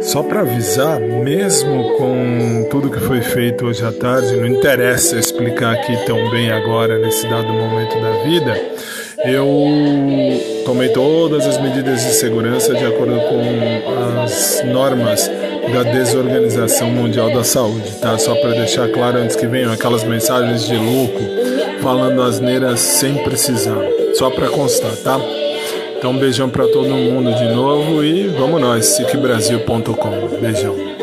Só para avisar, mesmo com tudo que foi feito hoje à tarde, não interessa explicar aqui tão bem agora, nesse dado momento da vida, eu tomei todas as medidas de segurança de acordo com as normas da Desorganização Mundial da Saúde, tá? Só para deixar claro antes que venham aquelas mensagens de louco falando asneiras sem precisar, só para constar, tá? Então, um beijão para todo mundo de novo e vamos nós, siquebrasil.com. Beijão.